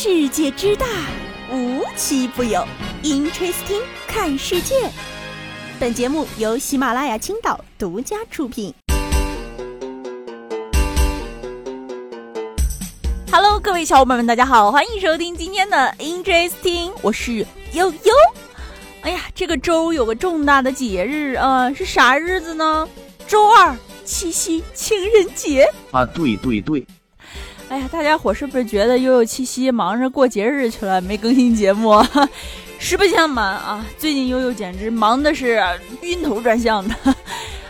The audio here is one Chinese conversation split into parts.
世界之大，无奇不有。Interesting，看世界。本节目由喜马拉雅青岛独家出品。Hello，各位小伙伴们，大家好，欢迎收听今天的 Interesting，我是悠悠。哎呀，这个周有个重大的节日啊，是啥日子呢？周二，七夕情人节啊！对对对。哎呀，大家伙是不是觉得悠悠七夕忙着过节日去了，没更新节目？实不相瞒啊，最近悠悠简直忙的是晕头转向的。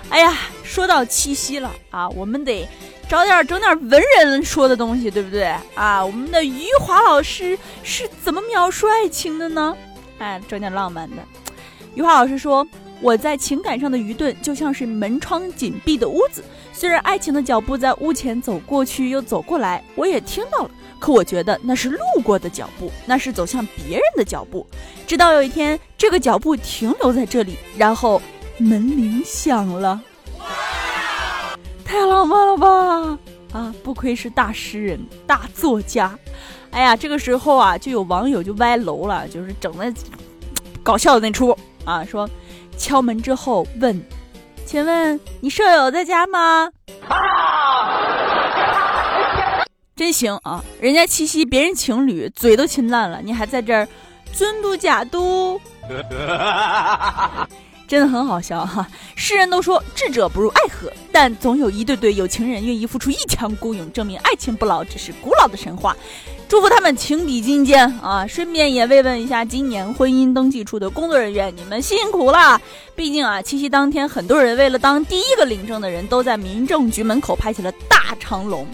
哎呀，说到七夕了啊，我们得找点整点文人说的东西，对不对啊？我们的余华老师是怎么描述爱情的呢？哎，整点浪漫的。余华老师说。我在情感上的愚钝，就像是门窗紧闭的屋子。虽然爱情的脚步在屋前走过去又走过来，我也听到了，可我觉得那是路过的脚步，那是走向别人的脚步。直到有一天，这个脚步停留在这里，然后门铃响了。太浪漫了吧！啊，不愧是大诗人、大作家。哎呀，这个时候啊，就有网友就歪楼了，就是整的搞笑的那出啊，说。敲门之后问：“请问你舍友在家吗？”真行啊！人家七夕别人情侣嘴都亲烂了，你还在这儿尊嘟假嘟，真的很好笑哈！世人都说智者不入爱河，但总有一对对有情人愿意付出一腔孤勇，证明爱情不老只是古老的神话。祝福他们情比金坚啊！顺便也慰问一下今年婚姻登记处的工作人员，你们辛苦了。毕竟啊，七夕当天，很多人为了当第一个领证的人，都在民政局门口排起了大长龙。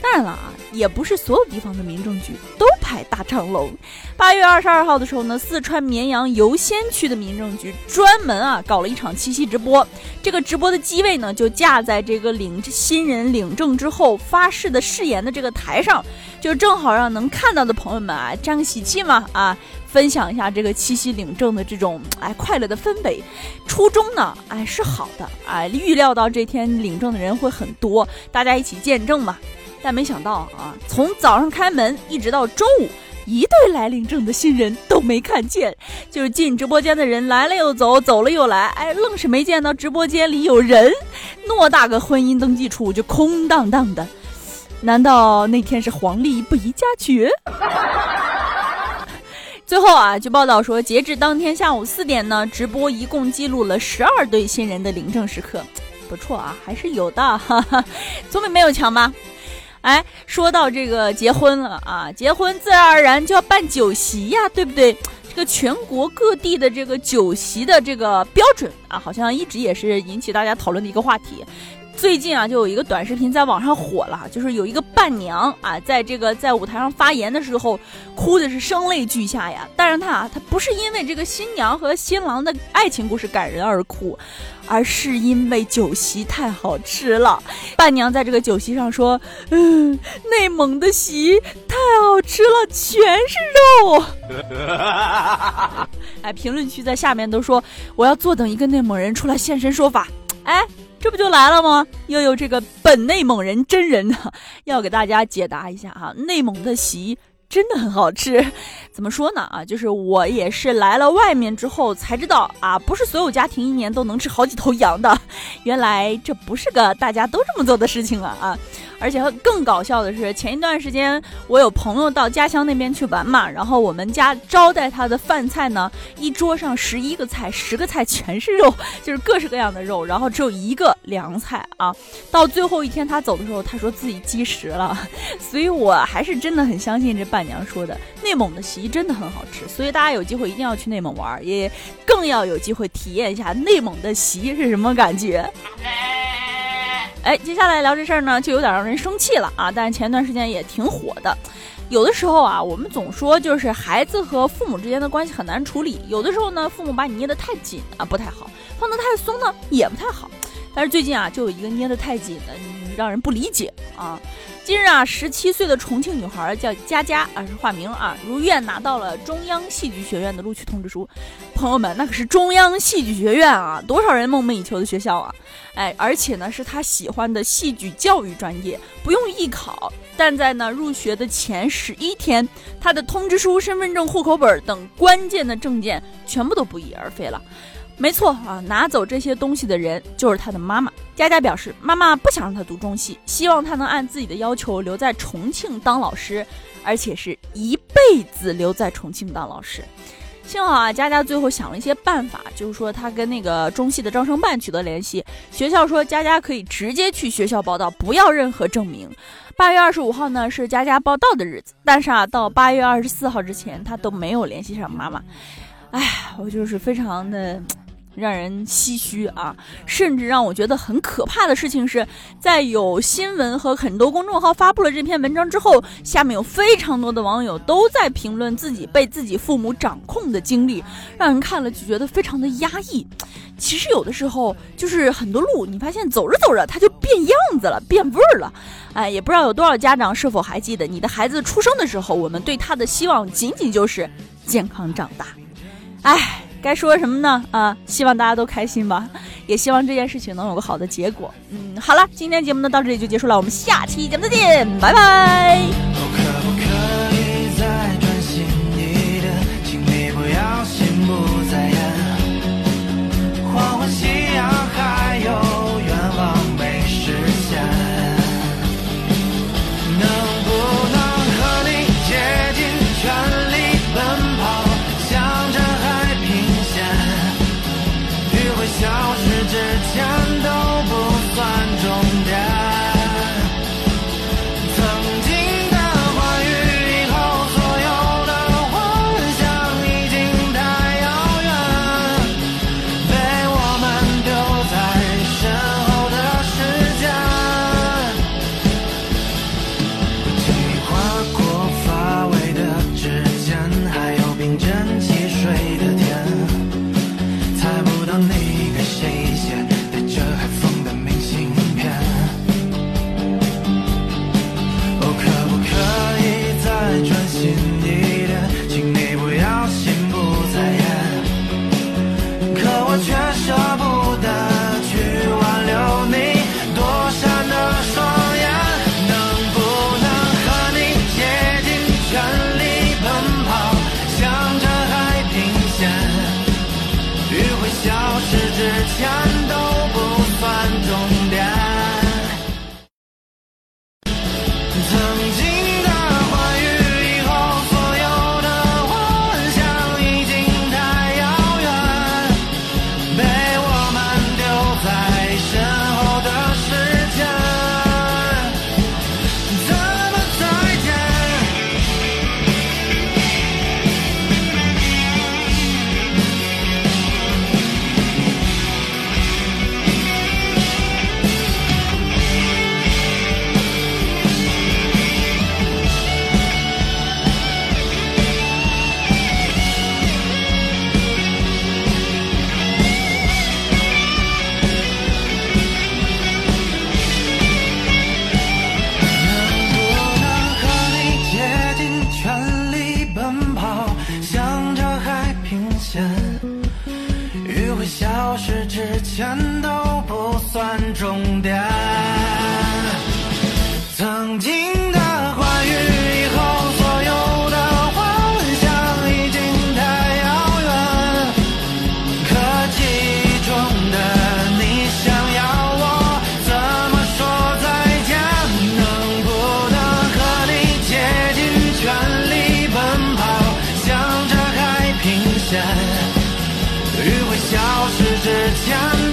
当然了啊，也不是所有地方的民政局都排大长龙。八月二十二号的时候呢，四川绵阳游仙区的民政局专门啊搞了一场七夕直播。这个直播的机位呢，就架在这个领新人领证之后发誓的誓言的这个台上，就正好让能看到的朋友们啊沾个喜气嘛啊，分享一下这个七夕领证的这种哎快乐的氛围。初衷呢，哎是好的哎，预料到这天领证的人会很多，大家一起见证嘛。但没想到啊，从早上开门一直到中午，一对来领证的新人都没看见。就是进直播间的人来了又走，走了又来，哎，愣是没见到直播间里有人。偌大个婚姻登记处就空荡荡的，难道那天是黄历不宜嫁娶？最后啊，据报道说，截至当天下午四点呢，直播一共记录了十二对新人的领证时刻，不错啊，还是有的，哈哈，总比没有强吧。哎，说到这个结婚了啊，结婚自然而然就要办酒席呀，对不对？这个全国各地的这个酒席的这个标准啊，好像一直也是引起大家讨论的一个话题。最近啊，就有一个短视频在网上火了，就是有一个伴娘啊，在这个在舞台上发言的时候，哭的是声泪俱下呀。但是她啊，她不是因为这个新娘和新郎的爱情故事感人而哭，而是因为酒席太好吃了。伴娘在这个酒席上说：“嗯，内蒙的席太好吃了，全是肉。”哎，评论区在下面都说：“我要坐等一个内蒙人出来现身说法。”哎。这不就来了吗？又有这个本内蒙人真人呢，要给大家解答一下哈。内蒙的席真的很好吃，怎么说呢？啊，就是我也是来了外面之后才知道啊，不是所有家庭一年都能吃好几头羊的。原来这不是个大家都这么做的事情啊啊！而且更搞笑的是，前一段时间我有朋友到家乡那边去玩嘛，然后我们家招待他的饭菜呢，一桌上十一个菜，十个菜全是肉，就是各式各样的肉，然后只有一个凉菜啊。到最后一天他走的时候，他说自己积食了，所以我还是真的很相信这伴娘说的，内蒙的席真的很好吃，所以大家有机会一定要去内蒙玩，也更要有机会体验一下内蒙的席是什么感觉。哎，接下来聊这事儿呢，就有点让人生气了啊！但是前段时间也挺火的。有的时候啊，我们总说就是孩子和父母之间的关系很难处理。有的时候呢，父母把你捏得太紧啊，不太好；放得太松呢，也不太好。但是最近啊，就有一个捏得太紧的，让人不理解啊。近日啊，十七岁的重庆女孩叫佳佳啊，是化名啊，如愿拿到了中央戏剧学院的录取通知书。朋友们，那可是中央戏剧学院啊，多少人梦寐以求的学校啊！哎，而且呢，是他喜欢的戏剧教育专业，不用艺考，但在呢入学的前十一天，他的通知书、身份证、户口本等关键的证件全部都不翼而飞了。没错啊，拿走这些东西的人就是他的妈妈。佳佳表示，妈妈不想让他读中戏，希望他能按自己的要求留在重庆当老师，而且是一辈子留在重庆当老师。幸好啊，佳佳最后想了一些办法，就是说他跟那个中戏的招生办取得联系，学校说佳佳可以直接去学校报道，不要任何证明。八月二十五号呢是佳佳报道的日子，但是啊，到八月二十四号之前，他都没有联系上妈妈。哎，我就是非常的。让人唏嘘啊！甚至让我觉得很可怕的事情是，在有新闻和很多公众号发布了这篇文章之后，下面有非常多的网友都在评论自己被自己父母掌控的经历，让人看了就觉得非常的压抑。其实有的时候就是很多路，你发现走着走着它就变样子了，变味儿了。哎，也不知道有多少家长是否还记得，你的孩子出生的时候，我们对他的希望仅仅就是健康长大。哎。该说什么呢？啊，希望大家都开心吧，也希望这件事情能有个好的结果。嗯，好了，今天节目呢到这里就结束了，我们下期节目再见，拜拜。Yeah. 想。